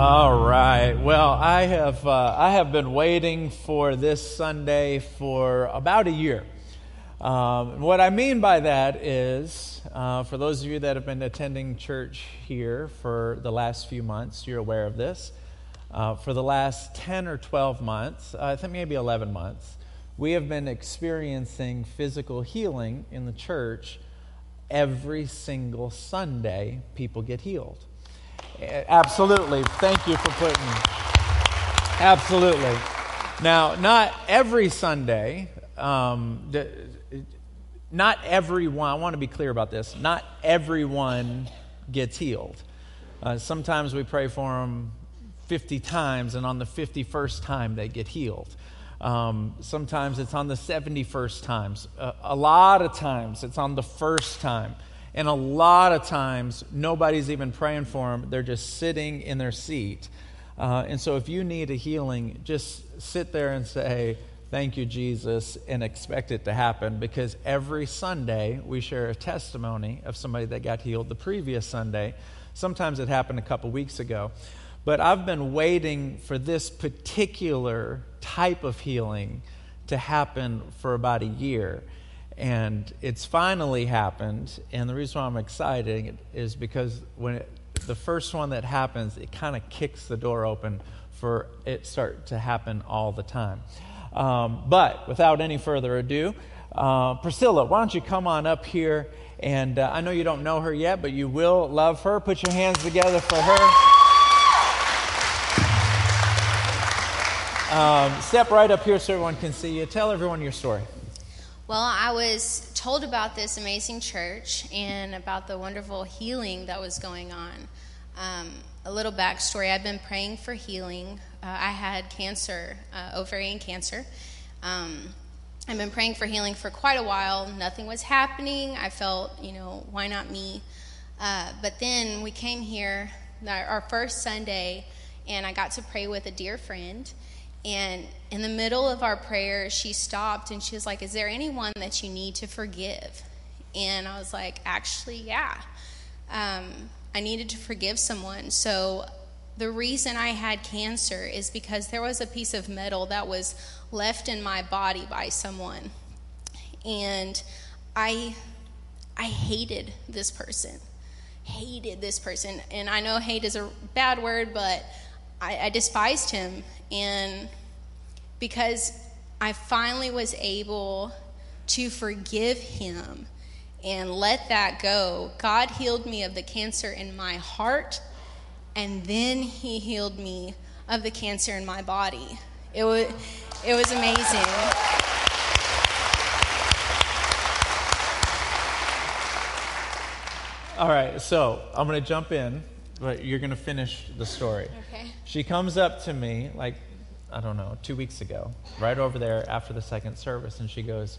All right. Well, I have uh, I have been waiting for this Sunday for about a year. Um, what I mean by that is, uh, for those of you that have been attending church here for the last few months, you're aware of this. Uh, for the last 10 or 12 months, I think maybe 11 months, we have been experiencing physical healing in the church every single Sunday. People get healed. Absolutely. Thank you for putting. Absolutely. Now, not every Sunday, um, not everyone, I want to be clear about this, not everyone gets healed. Uh, sometimes we pray for them 50 times, and on the 51st time, they get healed. Um, sometimes it's on the 71st times. Uh, a lot of times it's on the first time. And a lot of times, nobody's even praying for them. They're just sitting in their seat. Uh, and so, if you need a healing, just sit there and say, Thank you, Jesus, and expect it to happen because every Sunday we share a testimony of somebody that got healed the previous Sunday. Sometimes it happened a couple weeks ago. But I've been waiting for this particular type of healing to happen for about a year. And it's finally happened. And the reason why I'm excited is because when it, the first one that happens, it kind of kicks the door open for it start to happen all the time. Um, but without any further ado, uh, Priscilla, why don't you come on up here? And uh, I know you don't know her yet, but you will love her. Put your hands together for her. Um, step right up here so everyone can see you. Tell everyone your story. Well, I was told about this amazing church and about the wonderful healing that was going on. Um, a little backstory I've been praying for healing. Uh, I had cancer, uh, ovarian cancer. Um, I've been praying for healing for quite a while. Nothing was happening. I felt, you know, why not me? Uh, but then we came here, our first Sunday, and I got to pray with a dear friend. And in the middle of our prayer, she stopped and she was like, Is there anyone that you need to forgive? And I was like, Actually, yeah. Um, I needed to forgive someone. So the reason I had cancer is because there was a piece of metal that was left in my body by someone. And I I hated this person. Hated this person. And I know hate is a bad word, but I, I despised him. And because I finally was able to forgive him and let that go, God healed me of the cancer in my heart, and then He healed me of the cancer in my body. It was, it was amazing. All right, so I'm going to jump in, but you're going to finish the story. Okay. She comes up to me, like, I don't know, two weeks ago, right over there after the second service, and she goes,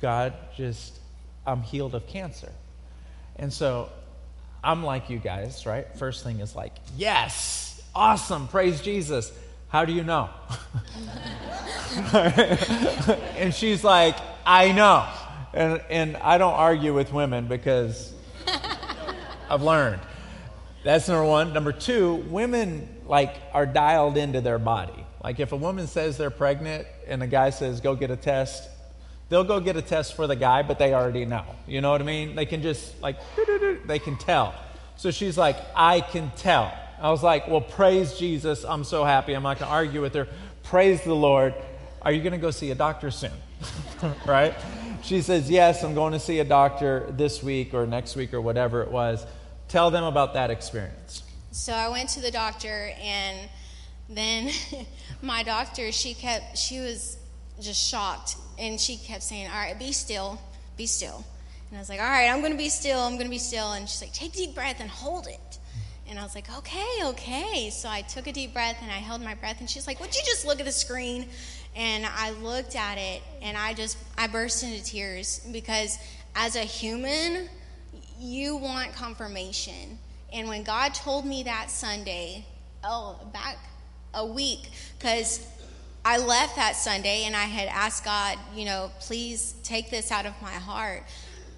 God just, I'm healed of cancer. And so I'm like you guys, right? First thing is like, yes, awesome, praise Jesus. How do you know? and she's like, I know. And, and I don't argue with women because I've learned. That's number one. Number two, women like are dialed into their body. Like if a woman says they're pregnant and a guy says go get a test, they'll go get a test for the guy, but they already know. You know what I mean? They can just like they can tell. So she's like, I can tell. I was like, well, praise Jesus. I'm so happy. I'm not going to argue with her. Praise the Lord. Are you going to go see a doctor soon? right? She says, Yes, I'm going to see a doctor this week or next week or whatever it was. Tell them about that experience. So I went to the doctor, and then my doctor, she kept, she was just shocked, and she kept saying, All right, be still, be still. And I was like, All right, I'm going to be still, I'm going to be still. And she's like, Take a deep breath and hold it. And I was like, okay, okay. So I took a deep breath and I held my breath. And she's like, would you just look at the screen? And I looked at it and I just, I burst into tears because as a human, you want confirmation. And when God told me that Sunday, oh, back a week, because I left that Sunday and I had asked God, you know, please take this out of my heart.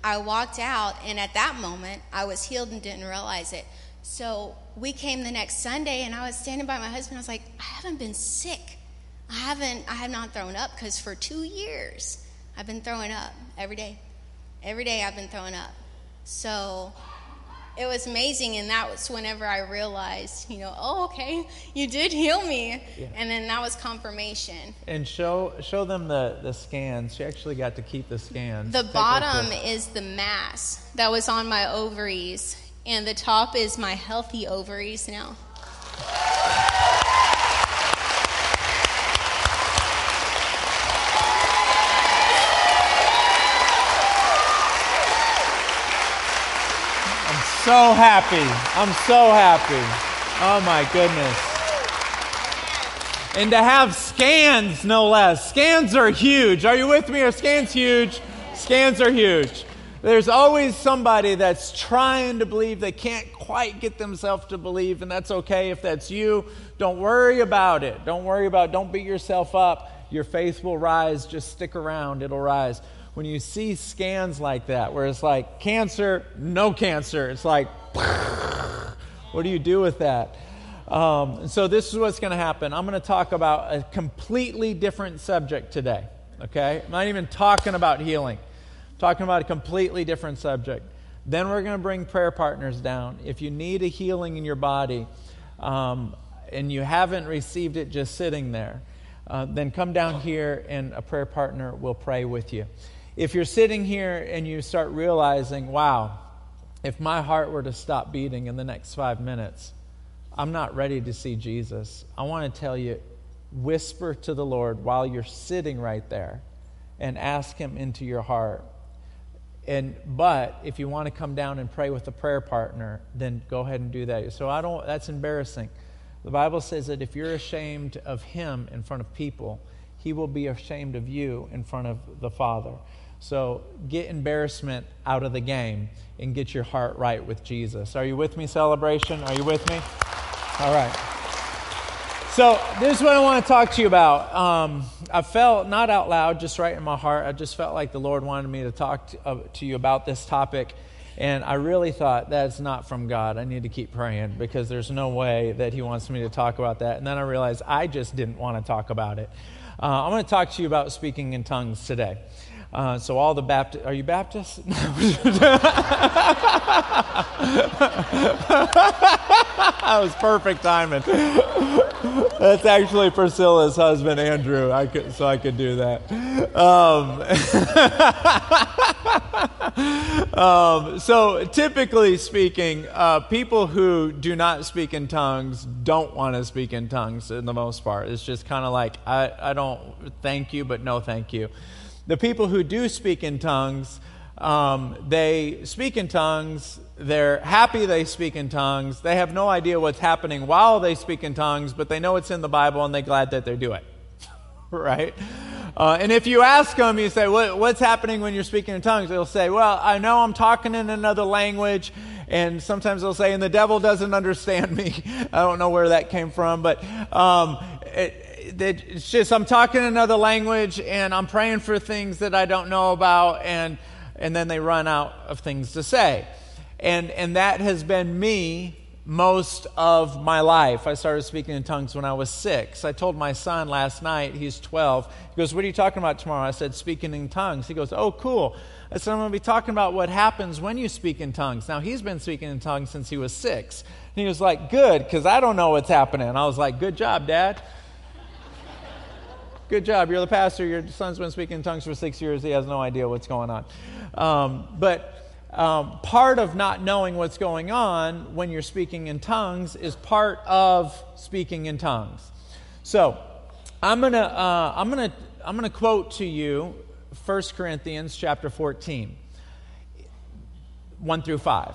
I walked out, and at that moment, I was healed and didn't realize it. So we came the next Sunday, and I was standing by my husband. I was like, I haven't been sick. I haven't, I have not thrown up because for two years I've been throwing up every day. Every day I've been throwing up. So it was amazing, and that was whenever I realized, you know, oh, okay, you did heal me, yeah. and then that was confirmation. And show show them the the scans. She actually got to keep the scans. The Take bottom is the mass that was on my ovaries, and the top is my healthy ovaries now. So happy. I'm so happy. Oh my goodness. And to have scans, no less. Scans are huge. Are you with me? Are scans huge? Scans are huge. There's always somebody that's trying to believe they can't quite get themselves to believe, and that's okay if that's you. Don't worry about it. Don't worry about it. Don't beat yourself up. Your faith will rise. Just stick around, it'll rise when you see scans like that, where it's like cancer, no cancer, it's like, what do you do with that? Um, so, this is what's going to happen. I'm going to talk about a completely different subject today. Okay? I'm not even talking about healing, I'm talking about a completely different subject. Then we're going to bring prayer partners down. If you need a healing in your body um, and you haven't received it just sitting there, uh, then come down here and a prayer partner will pray with you. If you're sitting here and you start realizing, wow, if my heart were to stop beating in the next five minutes, I'm not ready to see Jesus. I want to tell you, whisper to the Lord while you're sitting right there and ask Him into your heart. And but if you want to come down and pray with a prayer partner, then go ahead and do that. So I don't that's embarrassing. The Bible says that if you're ashamed of him in front of people, he will be ashamed of you in front of the Father. So get embarrassment out of the game and get your heart right with Jesus. Are you with me, celebration? Are you with me? All right. So, this is what I want to talk to you about. Um, I felt, not out loud, just right in my heart, I just felt like the Lord wanted me to talk to, uh, to you about this topic. And I really thought that's not from God. I need to keep praying because there's no way that He wants me to talk about that. And then I realized I just didn't want to talk about it. Uh, I'm going to talk to you about speaking in tongues today. Uh, so all the Baptist, are you Baptist? that was perfect timing. That's actually Priscilla's husband, Andrew. I could, so I could do that. Um, um, so typically speaking, uh, people who do not speak in tongues don't want to speak in tongues in the most part. It's just kind of like, I, I don't thank you, but no thank you. The people who do speak in tongues, um, they speak in tongues. They're happy they speak in tongues. They have no idea what's happening while they speak in tongues, but they know it's in the Bible and they're glad that they do it. right? Uh, and if you ask them, you say, what, What's happening when you're speaking in tongues? They'll say, Well, I know I'm talking in another language. And sometimes they'll say, And the devil doesn't understand me. I don't know where that came from, but um, it, it's just I'm talking another language and I'm praying for things that I don't know about, and and then they run out of things to say, and and that has been me most of my life. I started speaking in tongues when I was six. I told my son last night, he's 12. He goes, What are you talking about tomorrow? I said, Speaking in tongues. He goes, Oh, cool. I said, I'm going to be talking about what happens when you speak in tongues. Now, he's been speaking in tongues since he was six. And he was like, Good, because I don't know what's happening. I was like, Good job, Dad. Good job. You're the pastor. Your son's been speaking in tongues for six years. He has no idea what's going on. Um, but um, part of not knowing what's going on when you're speaking in tongues is part of speaking in tongues. So I'm gonna uh, I'm gonna I'm gonna quote to you 1 Corinthians chapter 14, 1 through 5.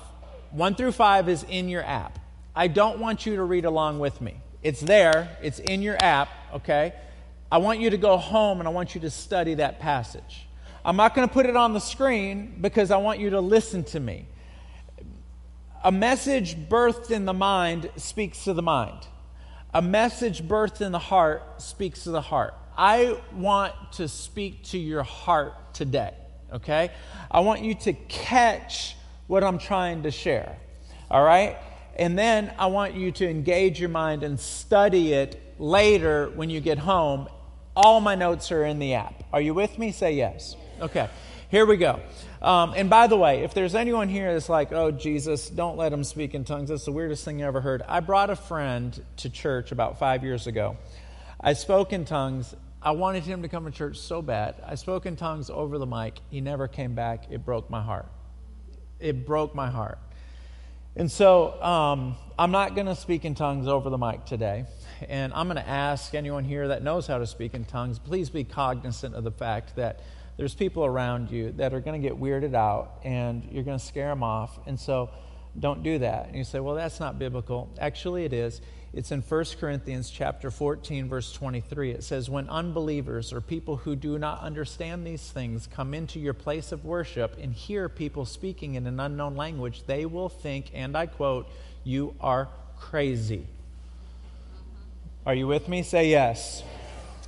1 through 5 is in your app. I don't want you to read along with me. It's there. It's in your app. Okay. I want you to go home and I want you to study that passage. I'm not going to put it on the screen because I want you to listen to me. A message birthed in the mind speaks to the mind. A message birthed in the heart speaks to the heart. I want to speak to your heart today, okay? I want you to catch what I'm trying to share, all right? And then I want you to engage your mind and study it later when you get home. All my notes are in the app. Are you with me? Say yes. Okay, here we go. Um, and by the way, if there's anyone here that's like, oh, Jesus, don't let him speak in tongues, that's the weirdest thing you ever heard. I brought a friend to church about five years ago. I spoke in tongues. I wanted him to come to church so bad. I spoke in tongues over the mic. He never came back. It broke my heart. It broke my heart. And so um, I'm not going to speak in tongues over the mic today. And I'm going to ask anyone here that knows how to speak in tongues, please be cognizant of the fact that there's people around you that are going to get weirded out and you're going to scare them off. And so don't do that. And you say, well, that's not biblical. Actually, it is. It's in 1 Corinthians chapter 14 verse 23. It says when unbelievers or people who do not understand these things come into your place of worship and hear people speaking in an unknown language, they will think and I quote, you are crazy. Are you with me? Say yes.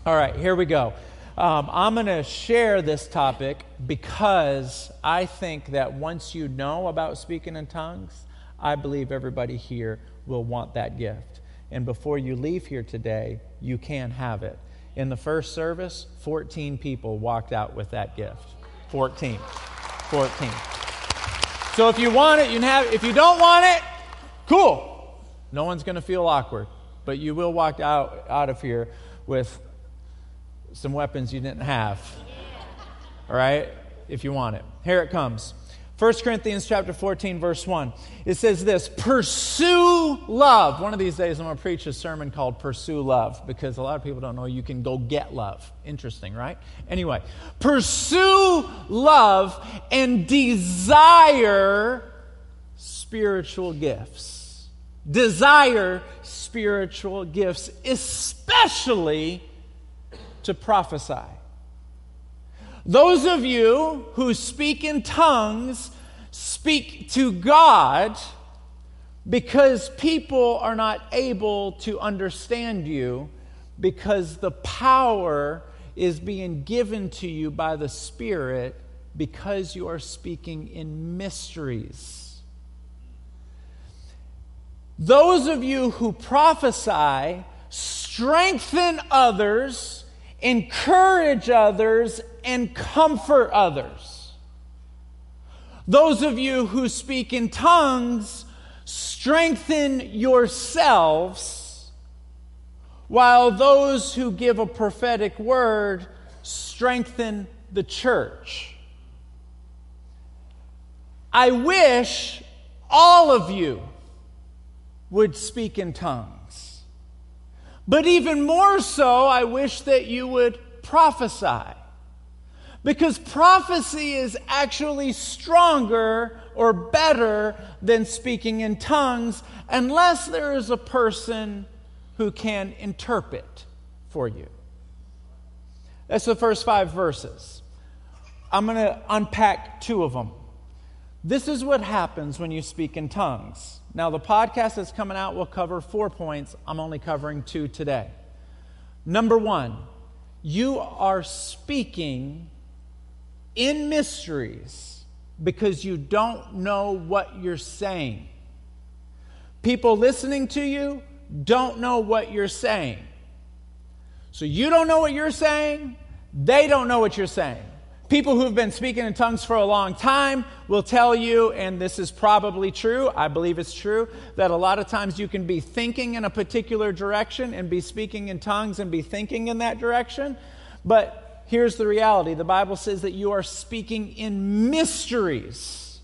All right, here we go. Um, I'm going to share this topic because I think that once you know about speaking in tongues, I believe everybody here will want that gift. And before you leave here today, you can have it. In the first service, 14 people walked out with that gift. 14. 14. So if you want it, you can have it. If you don't want it, cool. No one's going to feel awkward. But you will walk out, out of here with some weapons you didn't have. All right? If you want it. Here it comes. 1 Corinthians chapter 14 verse 1. It says this, pursue love. One of these days I'm going to preach a sermon called Pursue Love because a lot of people don't know you can go get love. Interesting, right? Anyway, pursue love and desire spiritual gifts. Desire spiritual gifts, especially to prophesy. Those of you who speak in tongues speak to God because people are not able to understand you because the power is being given to you by the Spirit because you are speaking in mysteries. Those of you who prophesy strengthen others, encourage others, and comfort others. Those of you who speak in tongues, strengthen yourselves, while those who give a prophetic word strengthen the church. I wish all of you would speak in tongues. But even more so, I wish that you would prophesy. Because prophecy is actually stronger or better than speaking in tongues unless there is a person who can interpret for you. That's the first five verses. I'm going to unpack two of them. This is what happens when you speak in tongues. Now, the podcast that's coming out will cover four points. I'm only covering two today. Number one, you are speaking in mysteries because you don't know what you're saying. People listening to you don't know what you're saying. So you don't know what you're saying, they don't know what you're saying. People who've been speaking in tongues for a long time will tell you, and this is probably true, I believe it's true, that a lot of times you can be thinking in a particular direction and be speaking in tongues and be thinking in that direction. But here's the reality the Bible says that you are speaking in mysteries.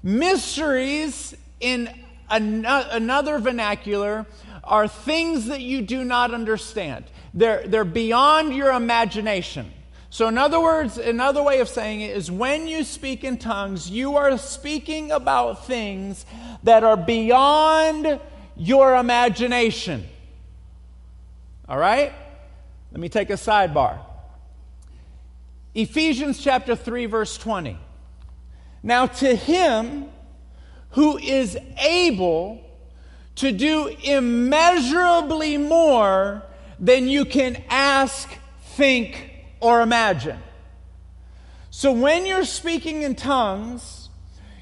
Mysteries in an- another vernacular are things that you do not understand, they're, they're beyond your imagination. So, in other words, another way of saying it is when you speak in tongues, you are speaking about things that are beyond your imagination. All right? Let me take a sidebar. Ephesians chapter 3, verse 20. Now, to him who is able to do immeasurably more than you can ask, think, or imagine. So, when you're speaking in tongues,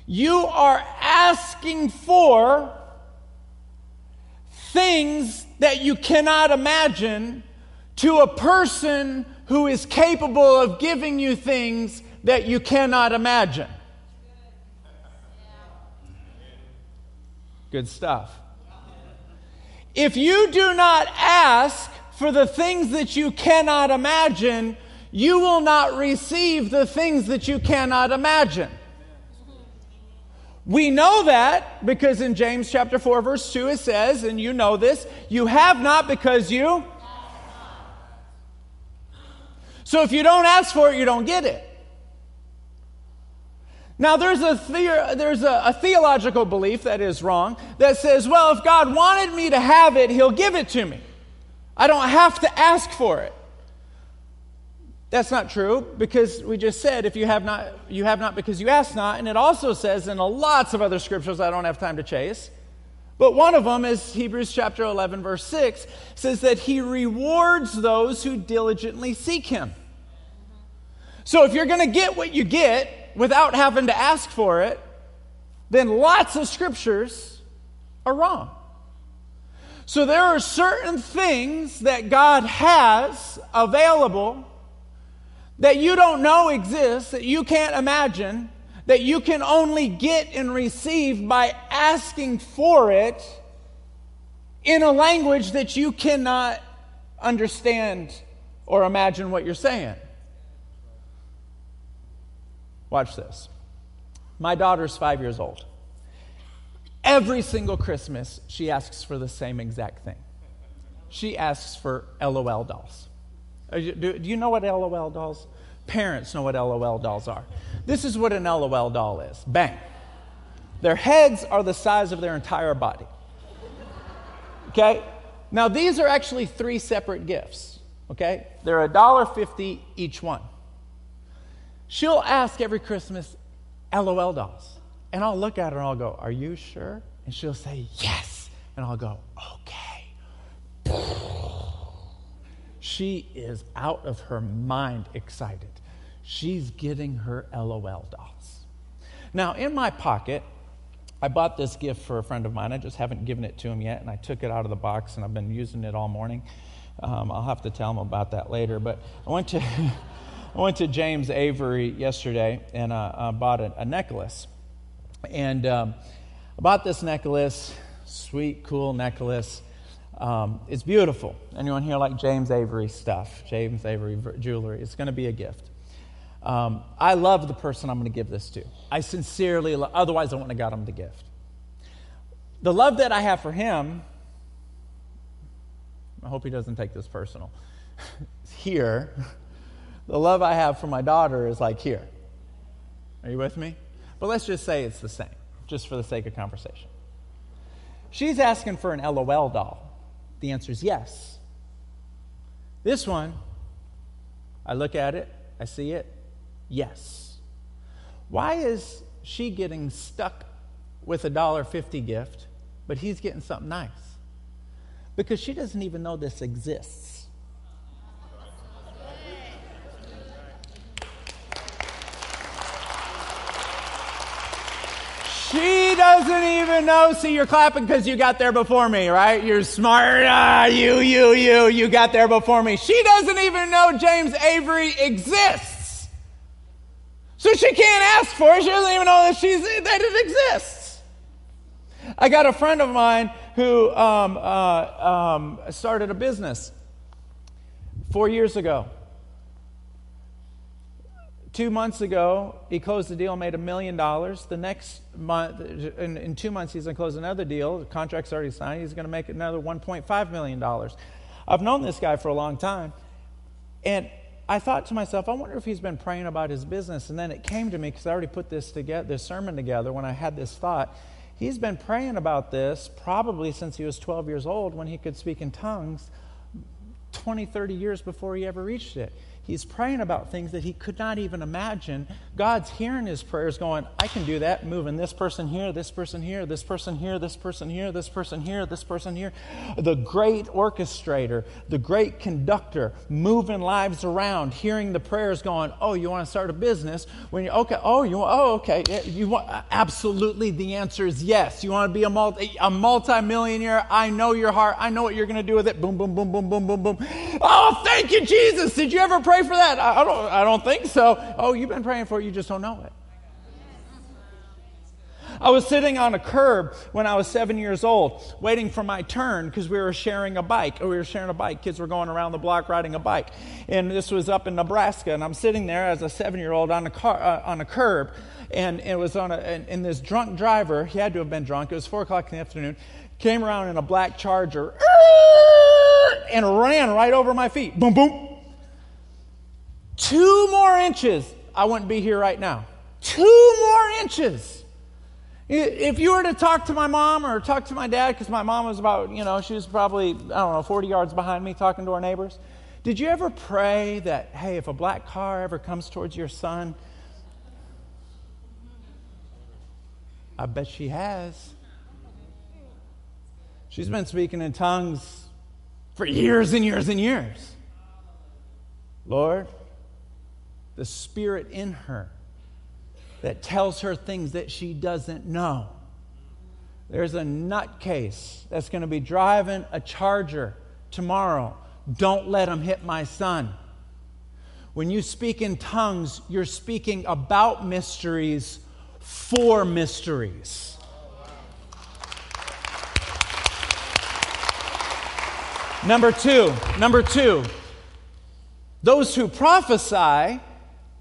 You are asking for things that you cannot imagine to a person who is capable of giving you things that you cannot imagine. Good stuff. If you do not ask for the things that you cannot imagine, you will not receive the things that you cannot imagine. We know that because in James chapter 4 verse 2 it says, and you know this, you have not because you So if you don't ask for it, you don't get it. Now, there's, a, the- there's a, a theological belief that is wrong that says, well, if God wanted me to have it, He'll give it to me. I don't have to ask for it. That's not true because we just said if you have not you have not because you ask not and it also says in lots of other scriptures I don't have time to chase. But one of them is Hebrews chapter 11 verse 6 says that he rewards those who diligently seek him. So if you're going to get what you get without having to ask for it, then lots of scriptures are wrong. So there are certain things that God has available that you don't know exists, that you can't imagine, that you can only get and receive by asking for it in a language that you cannot understand or imagine what you're saying. Watch this. My daughter's five years old. Every single Christmas, she asks for the same exact thing. She asks for LOL dolls. Do, do you know what LOL dolls? Parents know what LOL dolls are. This is what an LOL doll is. Bang. Their heads are the size of their entire body. Okay? Now these are actually three separate gifts. Okay? They're $1.50 each one. She'll ask every Christmas, LOL dolls. And I'll look at her and I'll go, Are you sure? And she'll say, Yes. And I'll go, Okay. She is out of her mind excited. She's getting her LOL dolls. Now, in my pocket, I bought this gift for a friend of mine. I just haven't given it to him yet, and I took it out of the box, and I've been using it all morning. Um, I'll have to tell him about that later. But I went to, I went to James Avery yesterday, and uh, I bought a, a necklace. And um, I bought this necklace, sweet, cool necklace. Um, it's beautiful. Anyone here like James Avery stuff? James Avery jewelry. It's going to be a gift. Um, I love the person I'm going to give this to. I sincerely, lo- otherwise I wouldn't have got him the gift. The love that I have for him, I hope he doesn't take this personal. here, the love I have for my daughter is like here. Are you with me? But let's just say it's the same, just for the sake of conversation. She's asking for an LOL doll. The answer is yes. This one, I look at it, I see it, yes. Why is she getting stuck with a dollar fifty gift, but he's getting something nice? Because she doesn't even know this exists. She doesn't even know. See, you're clapping because you got there before me, right? You're smart. Ah, you, you, you, you got there before me. She doesn't even know James Avery exists. So she can't ask for it. She doesn't even know that, she's, that it exists. I got a friend of mine who um, uh, um, started a business four years ago. Two months ago, he closed the deal, made a million dollars. The next in, in two months, he's going to close another deal. The contract's already signed. He's going to make another $1.5 million. I've known this guy for a long time. And I thought to myself, I wonder if he's been praying about his business. And then it came to me because I already put this together, this sermon together when I had this thought. He's been praying about this probably since he was 12 years old when he could speak in tongues 20, 30 years before he ever reached it. He's praying about things that he could not even imagine. God's hearing his prayers, going, I can do that, moving this person here, this person here, this person here, this person here, this person here, this person here. The great orchestrator, the great conductor, moving lives around, hearing the prayers, going, Oh, you want to start a business? When you okay, oh, you oh, okay. You want absolutely the answer is yes. You want to be a multi a multi-millionaire? I know your heart. I know what you're going to do with it. Boom, boom, boom, boom, boom, boom, boom. Oh, thank you, Jesus. Did you ever pray? Pray for that? I, don't, I don't think so. Oh, you've been praying for it, you just don't know it. I was sitting on a curb when I was seven years old, waiting for my turn because we were sharing a bike. we were sharing a bike. Kids were going around the block riding a bike. And this was up in Nebraska. And I'm sitting there as a seven year old on, a car, uh, on a curb. And it was on a, and, and this drunk driver, he had to have been drunk. It was four o'clock in the afternoon, came around in a black charger and ran right over my feet. Boom, boom. Two more inches, I wouldn't be here right now. Two more inches. If you were to talk to my mom or talk to my dad, because my mom was about, you know, she was probably, I don't know, 40 yards behind me talking to our neighbors. Did you ever pray that, hey, if a black car ever comes towards your son? I bet she has. She's been speaking in tongues for years and years and years. Lord, the spirit in her that tells her things that she doesn't know. There's a nutcase that's going to be driving a charger tomorrow. Don't let him hit my son. When you speak in tongues, you're speaking about mysteries for mysteries. Number two, number two, those who prophesy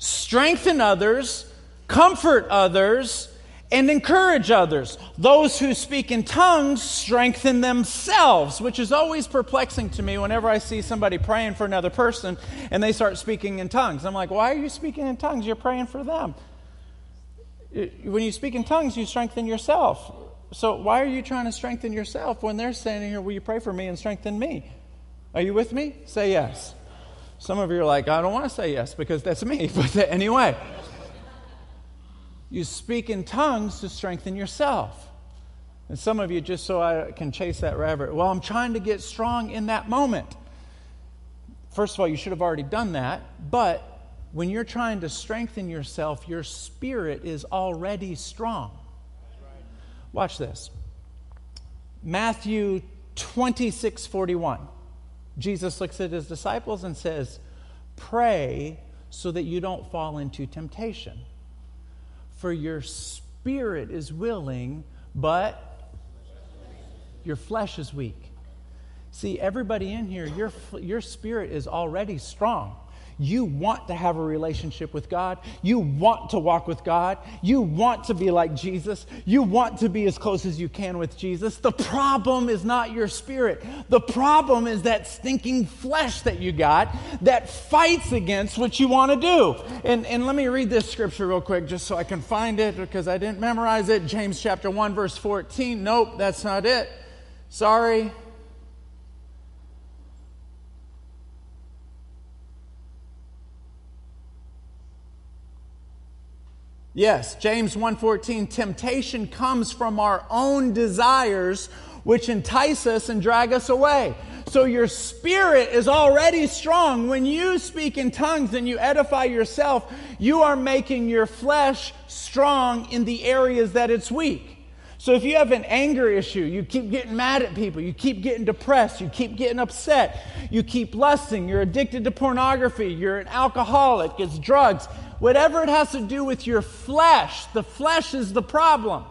strengthen others, comfort others, and encourage others. Those who speak in tongues strengthen themselves, which is always perplexing to me whenever I see somebody praying for another person and they start speaking in tongues. I'm like, why are you speaking in tongues? You're praying for them. When you speak in tongues, you strengthen yourself. So why are you trying to strengthen yourself when they're standing here, will you pray for me and strengthen me? Are you with me? Say yes. Some of you are like, I don't want to say yes because that's me. But anyway, you speak in tongues to strengthen yourself. And some of you, just so I can chase that rabbit, well, I'm trying to get strong in that moment. First of all, you should have already done that. But when you're trying to strengthen yourself, your spirit is already strong. Watch this Matthew 26 41. Jesus looks at his disciples and says, Pray so that you don't fall into temptation. For your spirit is willing, but your flesh is weak. See, everybody in here, your, your spirit is already strong. You want to have a relationship with God. You want to walk with God. You want to be like Jesus. You want to be as close as you can with Jesus. The problem is not your spirit. The problem is that stinking flesh that you got that fights against what you want to do. And, and let me read this scripture real quick just so I can find it because I didn't memorize it. James chapter 1, verse 14. Nope, that's not it. Sorry. Yes, James 1:14 temptation comes from our own desires which entice us and drag us away. So your spirit is already strong. When you speak in tongues and you edify yourself, you are making your flesh strong in the areas that it's weak. So if you have an anger issue, you keep getting mad at people, you keep getting depressed, you keep getting upset, you keep lusting, you're addicted to pornography, you're an alcoholic, it's drugs, whatever it has to do with your flesh, the flesh is the problem.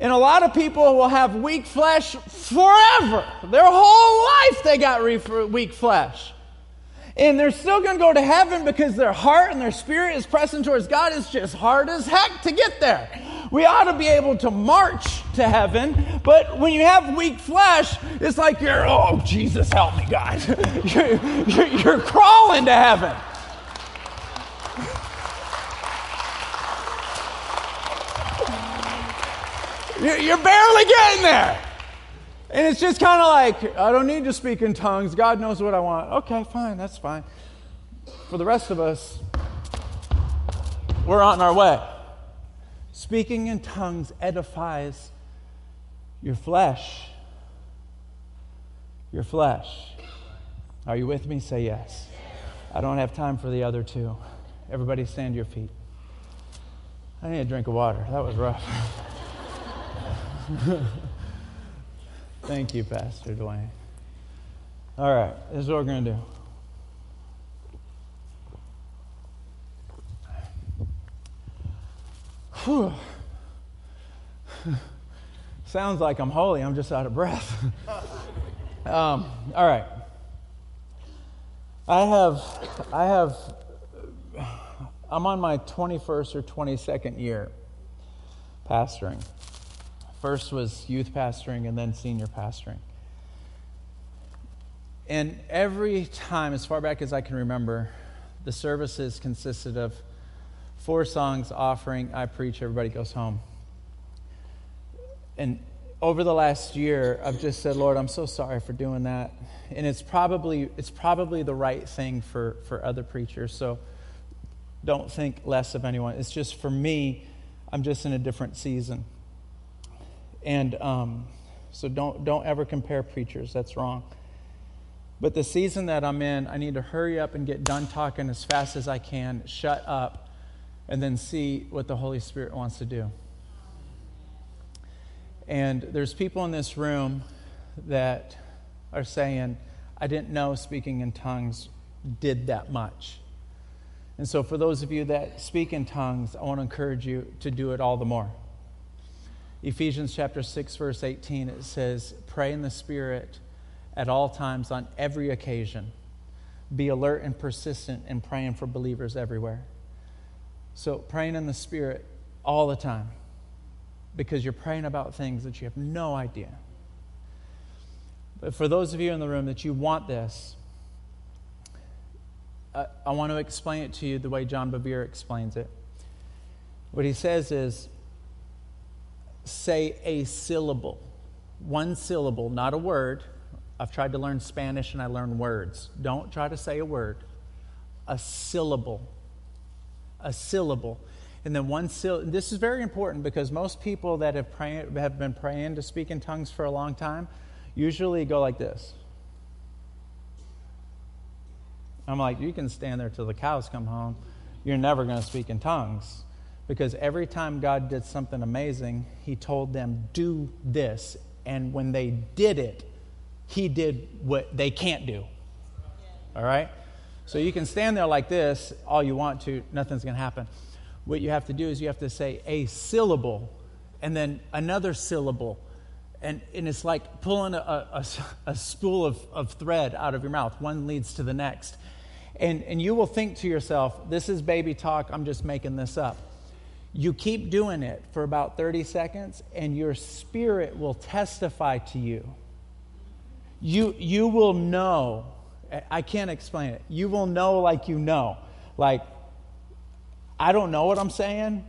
And a lot of people will have weak flesh forever. Their whole life they got weak flesh. And they're still going to go to heaven because their heart and their spirit is pressing towards God. It's just hard as heck to get there. We ought to be able to march to heaven, but when you have weak flesh, it's like you're, oh, Jesus, help me, God. you're, you're, you're crawling to heaven. You're barely getting there. And it's just kind of like, I don't need to speak in tongues. God knows what I want. Okay, fine, that's fine. for the rest of us, we're on our way. Speaking in tongues edifies your flesh. Your flesh. Are you with me? Say yes. I don't have time for the other two. Everybody stand your feet. I need a drink of water. That was rough. Thank you, Pastor Dwayne. All right, this is what we're going to do. Whew. Sounds like I'm holy. I'm just out of breath. um, all right. I have, I have, I'm on my 21st or 22nd year pastoring. First was youth pastoring and then senior pastoring. And every time, as far back as I can remember, the services consisted of four songs, offering, I preach, everybody goes home. And over the last year, I've just said, Lord, I'm so sorry for doing that. And it's probably, it's probably the right thing for, for other preachers. So don't think less of anyone. It's just for me, I'm just in a different season. And um, so don't, don't ever compare preachers. That's wrong. But the season that I'm in, I need to hurry up and get done talking as fast as I can, shut up, and then see what the Holy Spirit wants to do. And there's people in this room that are saying, I didn't know speaking in tongues did that much. And so, for those of you that speak in tongues, I want to encourage you to do it all the more. Ephesians chapter 6 verse 18 it says pray in the spirit at all times on every occasion be alert and persistent in praying for believers everywhere so praying in the spirit all the time because you're praying about things that you have no idea but for those of you in the room that you want this I, I want to explain it to you the way John Bevere explains it what he says is say a syllable. One syllable, not a word. I've tried to learn Spanish and I learn words. Don't try to say a word. A syllable. A syllable. And then one syllable. This is very important because most people that have, pray, have been praying to speak in tongues for a long time usually go like this. I'm like, you can stand there till the cows come home. You're never going to speak in tongues. Because every time God did something amazing, He told them, do this. And when they did it, He did what they can't do. All right? So you can stand there like this all you want to, nothing's going to happen. What you have to do is you have to say a syllable and then another syllable. And, and it's like pulling a, a, a spool of, of thread out of your mouth. One leads to the next. And, and you will think to yourself, this is baby talk, I'm just making this up. You keep doing it for about 30 seconds, and your spirit will testify to you. You, you will know. I can't explain it. You will know like you know. Like, I don't know what I'm saying,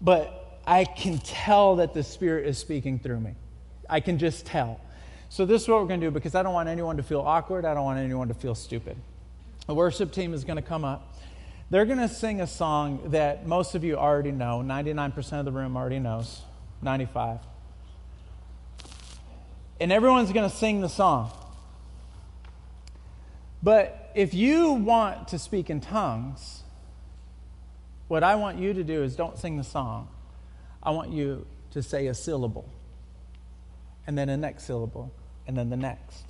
but I can tell that the Spirit is speaking through me. I can just tell. So, this is what we're going to do because I don't want anyone to feel awkward. I don't want anyone to feel stupid. The worship team is going to come up. They're going to sing a song that most of you already know. 99% of the room already knows. 95. And everyone's going to sing the song. But if you want to speak in tongues, what I want you to do is don't sing the song. I want you to say a syllable, and then a next syllable, and then the next.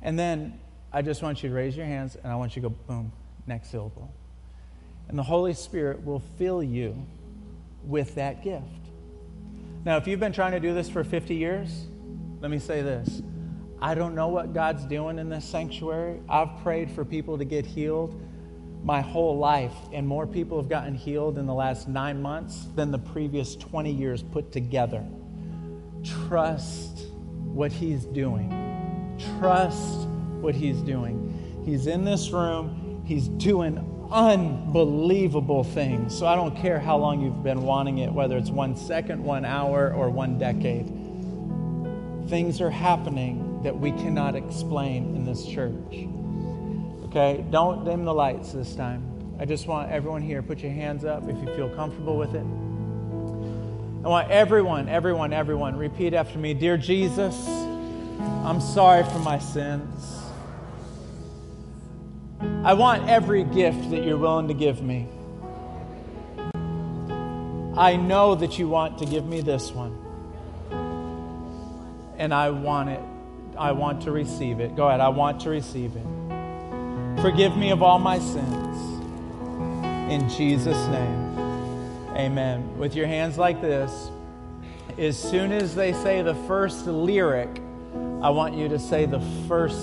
And then I just want you to raise your hands, and I want you to go boom, next syllable. And the Holy Spirit will fill you with that gift. Now, if you've been trying to do this for 50 years, let me say this. I don't know what God's doing in this sanctuary. I've prayed for people to get healed my whole life, and more people have gotten healed in the last nine months than the previous 20 years put together. Trust what He's doing. Trust what He's doing. He's in this room. He's doing unbelievable things. So I don't care how long you've been wanting it, whether it's one second, one hour, or one decade. Things are happening that we cannot explain in this church. Okay? Don't dim the lights this time. I just want everyone here, put your hands up if you feel comfortable with it. I want everyone, everyone, everyone, repeat after me Dear Jesus, I'm sorry for my sins. I want every gift that you're willing to give me. I know that you want to give me this one. And I want it. I want to receive it. Go ahead. I want to receive it. Forgive me of all my sins. In Jesus' name. Amen. With your hands like this, as soon as they say the first lyric, I want you to say the first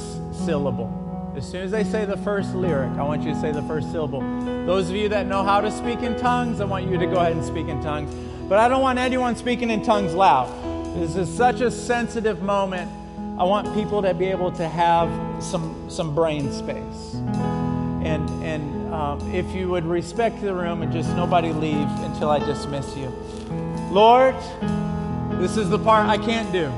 syllable. As soon as they say the first lyric, I want you to say the first syllable. Those of you that know how to speak in tongues, I want you to go ahead and speak in tongues. But I don't want anyone speaking in tongues loud. This is such a sensitive moment. I want people to be able to have some, some brain space. And, and um, if you would respect the room and just nobody leave until I dismiss you. Lord, this is the part I can't do.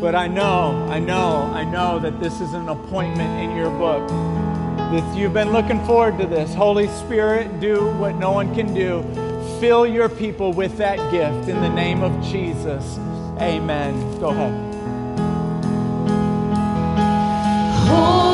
But I know, I know, I know that this is an appointment in your book. That you've been looking forward to this. Holy Spirit, do what no one can do. Fill your people with that gift in the name of Jesus. Amen. Go ahead. Spoken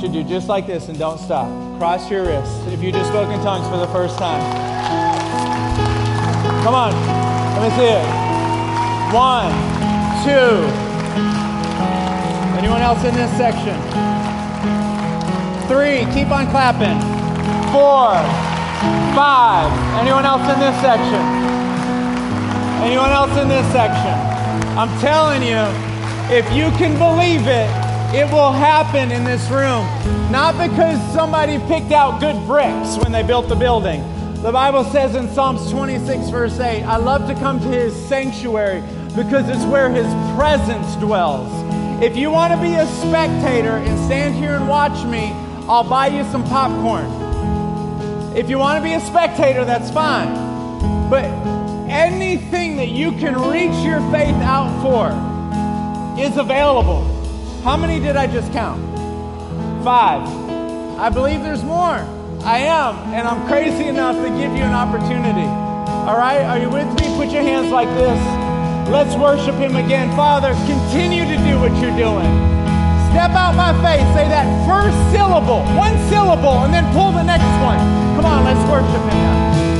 To do just like this and don't stop. Cross your wrists if you just spoke in tongues for the first time. Come on. Let me see it. One, two. Anyone else in this section? Three. Keep on clapping. Four, five. Anyone else in this section? Anyone else in this section? I'm telling you, if you can believe it, it will happen in this room. Not because somebody picked out good bricks when they built the building. The Bible says in Psalms 26, verse 8, I love to come to his sanctuary because it's where his presence dwells. If you want to be a spectator and stand here and watch me, I'll buy you some popcorn. If you want to be a spectator, that's fine. But anything that you can reach your faith out for is available. How many did I just count? Five. I believe there's more. I am, and I'm crazy enough to give you an opportunity. All right, are you with me? Put your hands like this. Let's worship Him again. Father, continue to do what you're doing. Step out by faith. Say that first syllable, one syllable, and then pull the next one. Come on, let's worship Him now.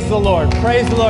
Praise the Lord. Praise the Lord.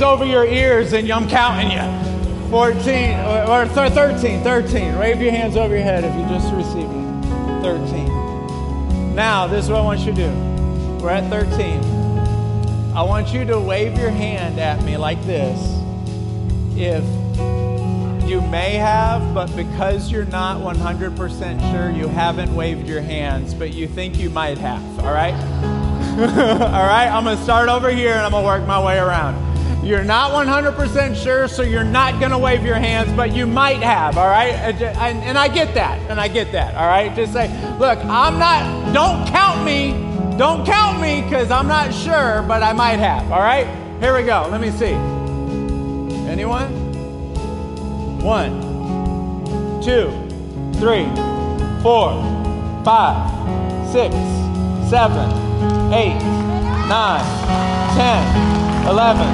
Hands over your ears and I'm counting you. 14, or, or 13, 13. Wave your hands over your head if you just received it. 13. Now, this is what I want you to do. We're at 13. I want you to wave your hand at me like this if you may have, but because you're not 100% sure, you haven't waved your hands, but you think you might have, all right? all right, I'm gonna start over here and I'm gonna work my way around. You're not 100% sure, so you're not gonna wave your hands, but you might have, all right? And, and- and I get that, and I get that, all right? Just say, look, I'm not, don't count me, don't count me, because I'm not sure, but I might have, all right? Here we go, let me see. Anyone? One, two, three, four, five, six, seven, eight, nine, ten, eleven,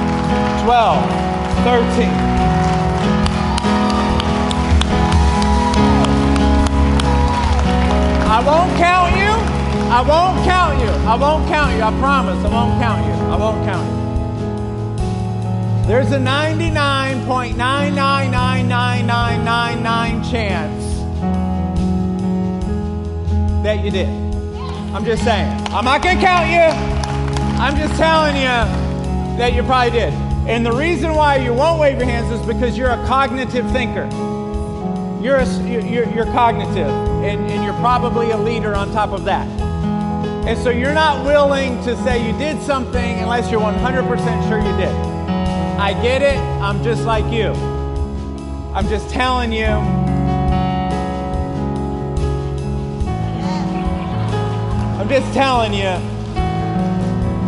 twelve, thirteen. I won't count you. I won't count you. I won't count you. I promise. I won't count you. I won't count you. There's a 99.9999999 chance that you did. I'm just saying. I'm not going to count you. I'm just telling you that you probably did. And the reason why you won't wave your hands is because you're a cognitive thinker. You're, a, you're, you're cognitive, and, and you're probably a leader on top of that. And so you're not willing to say you did something unless you're 100% sure you did. I get it. I'm just like you. I'm just telling you. I'm just telling you.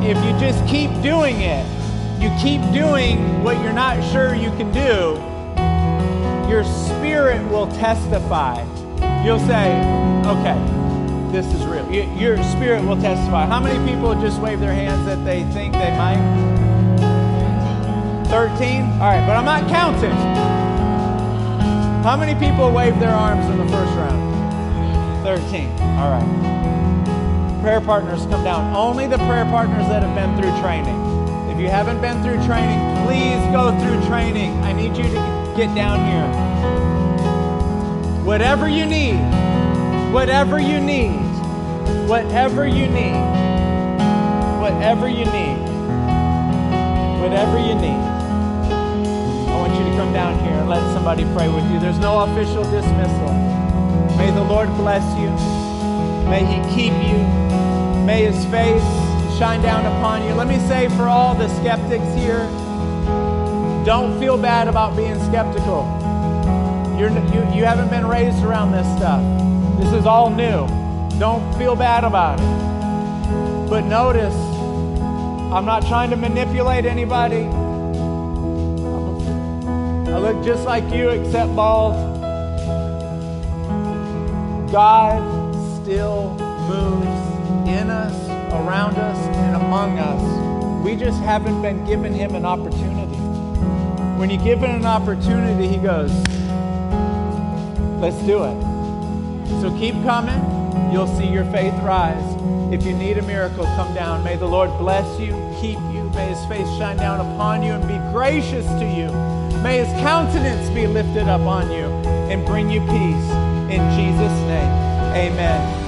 if you just keep doing it, you keep doing what you're not sure you can do, your spirit will testify. You'll say, okay, this is real. Your spirit will testify. How many people just wave their hands that they think they might? 13? All right, but I'm not counting. How many people waved their arms in the first round? 13. All right. Prayer partners come down. Only the prayer partners that have been through training. If you haven't been through training, please go through training. I need you to get down here. Whatever you need, whatever you need, whatever you need, whatever you need, whatever you need. I want you to come down here and let somebody pray with you. There's no official dismissal. May the Lord bless you. May He keep you. May His face shine down upon you. Let me say for all the skeptics here, don't feel bad about being skeptical. You're, you, you haven't been raised around this stuff. This is all new. Don't feel bad about it. But notice, I'm not trying to manipulate anybody. I look just like you, except bald. God still moves in us, around us, and among us. We just haven't been given Him an opportunity. When you give Him an opportunity, He goes, Let's do it. So keep coming. You'll see your faith rise. If you need a miracle, come down. May the Lord bless you, keep you. May his face shine down upon you and be gracious to you. May his countenance be lifted up on you and bring you peace. In Jesus' name, amen.